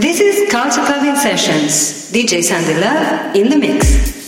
This is Culture Club in Sessions. DJ Sandy Love in the mix.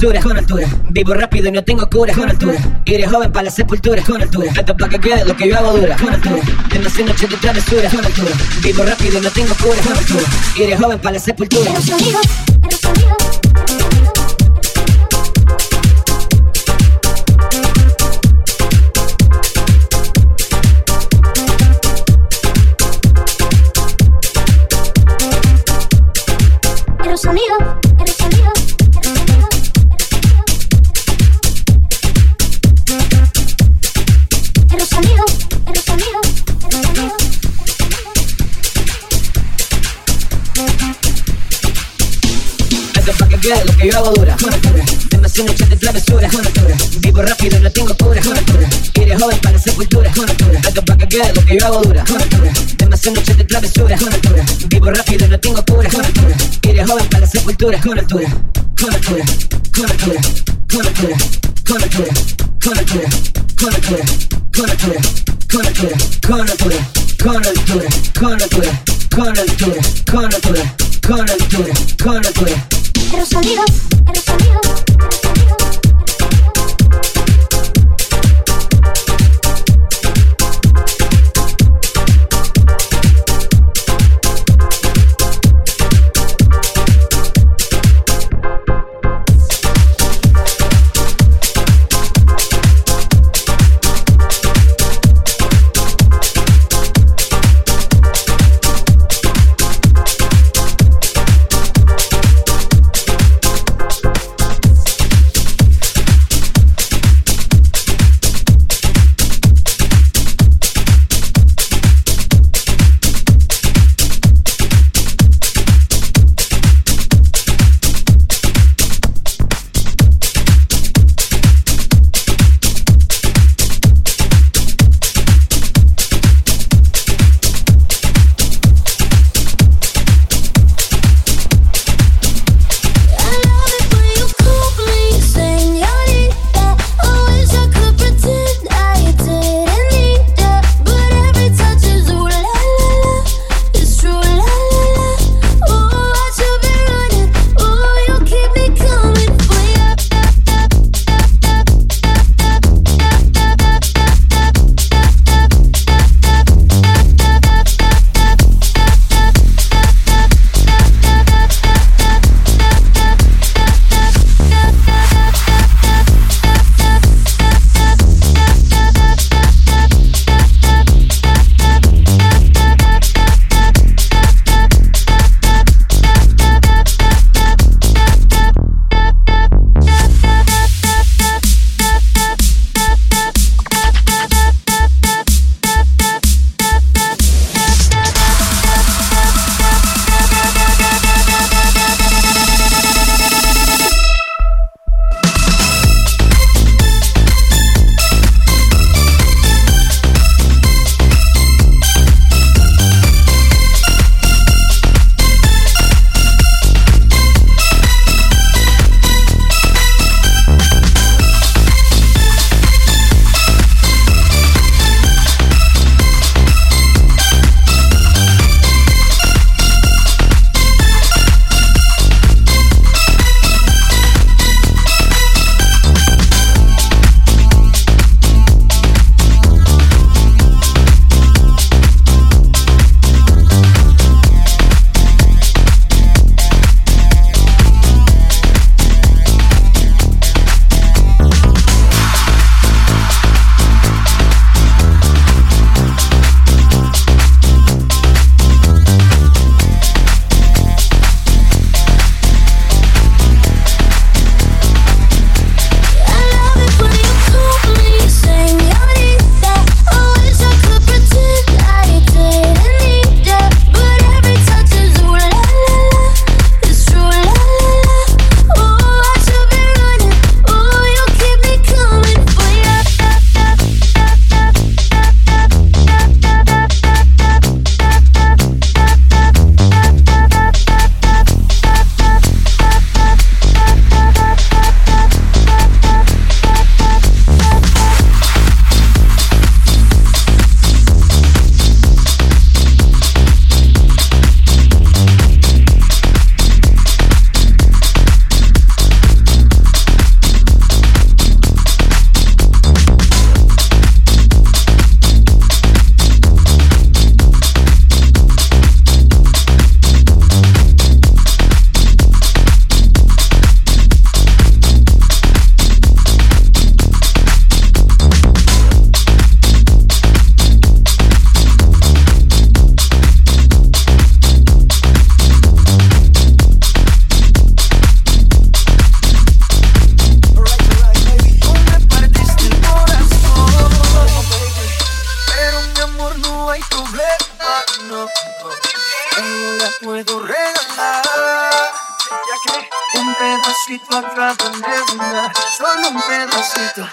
con altura. Vivo rápido y no tengo cura con altura. Iré joven para la sepultura con altura. Esto para que quede lo que yo hago dura con altura. Demasiadas noches de travesura con altura. Vivo rápido y no tengo cura con altura. Iré joven para la sepultura. sonido. girl, lo que yo hago dura. Demasiado noche de travesura. Vivo rápido, no tengo cura. Quiere joven para hacer sepultura. Alto pa' girl, lo que yo hago dura. Demasiado noche de travesura. Vivo rápido, no tengo cura. Quiere joven para sepultura. Con altura, con altura, con altura, con altura, con altura, con altura, con altura, con altura, con altura, con altura, con altura, con altura, con altura, con altura, con altura, con altura, con altura he resolvido, he resolvido. De una, solo un pedacito.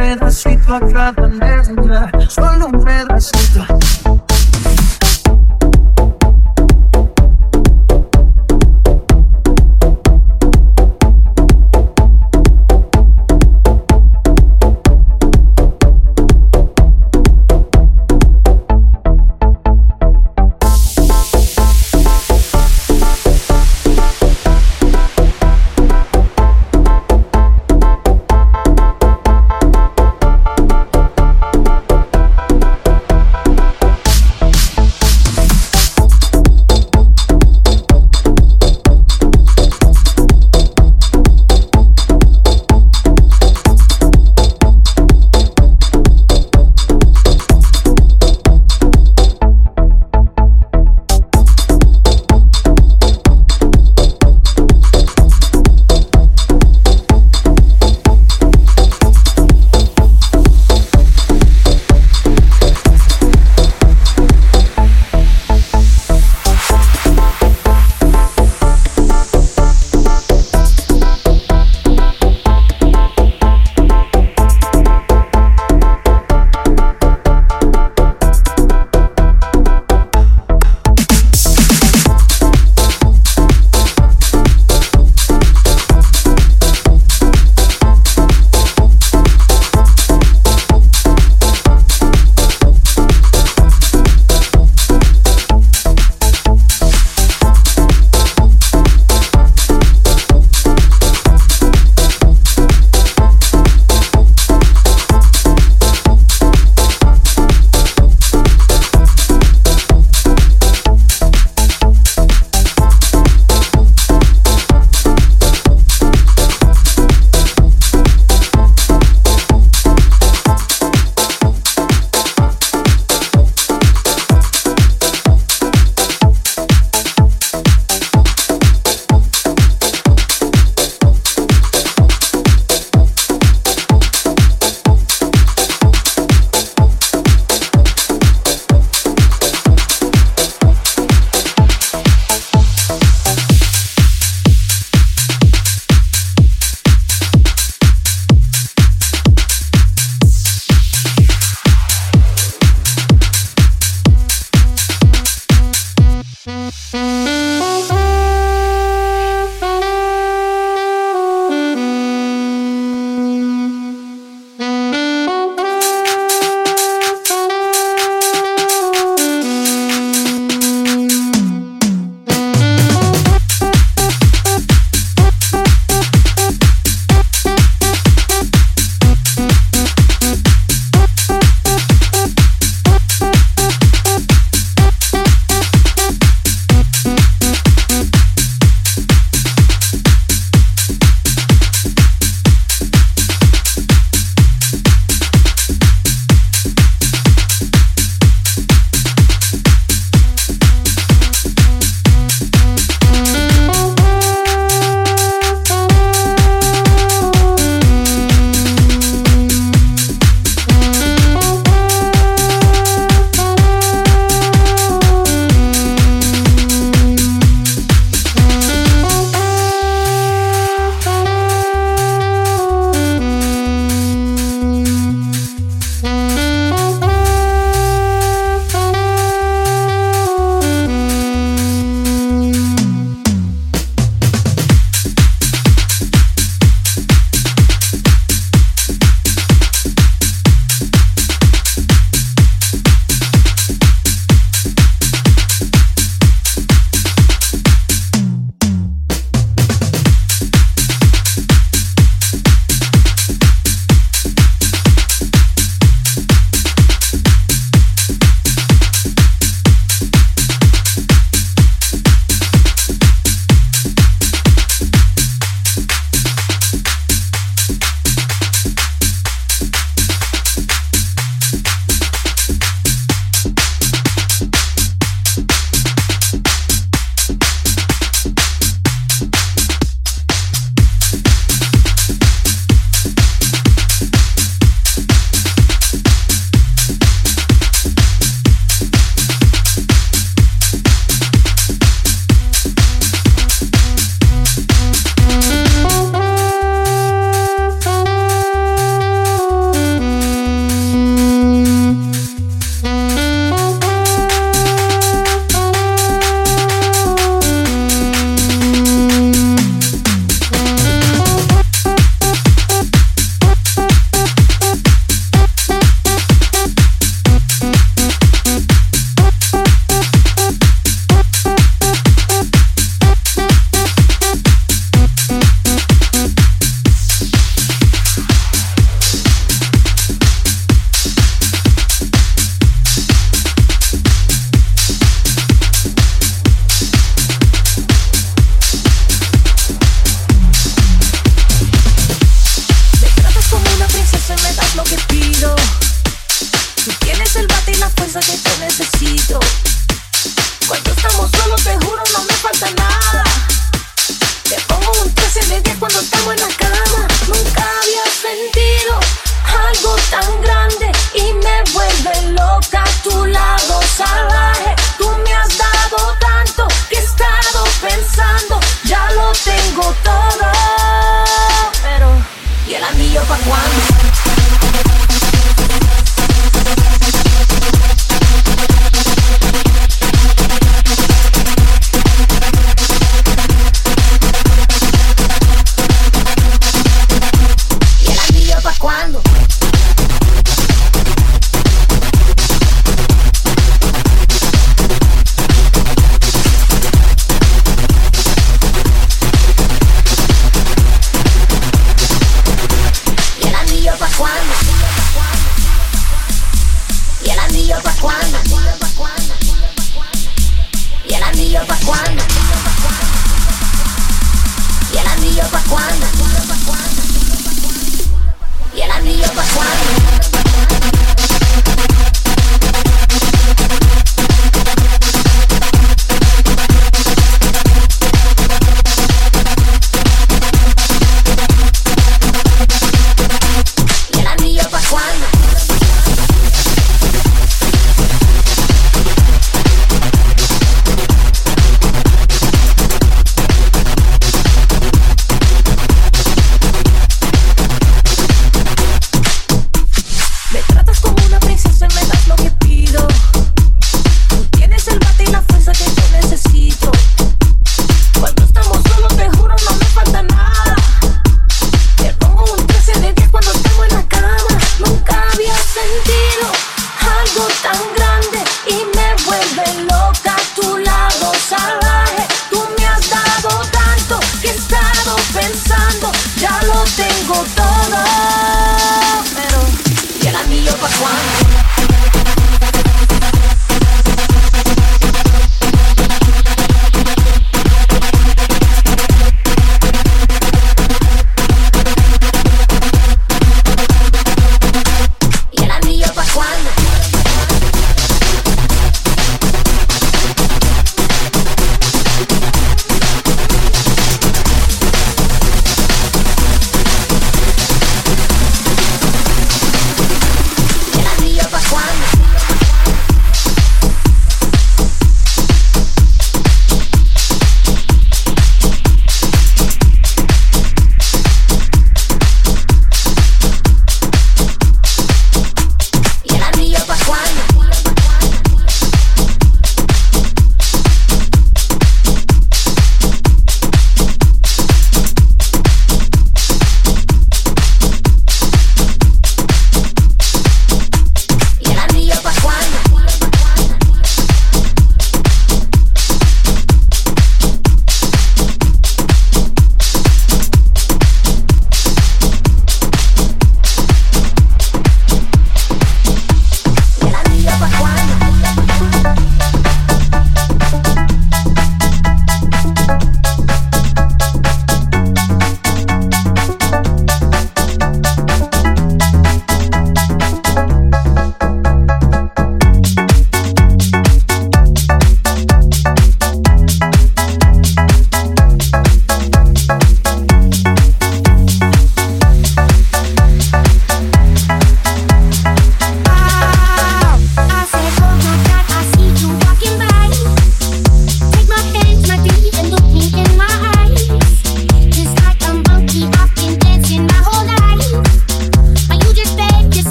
pedacito a cada letra, solo un pedacito.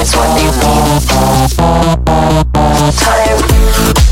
it's what they want. Time.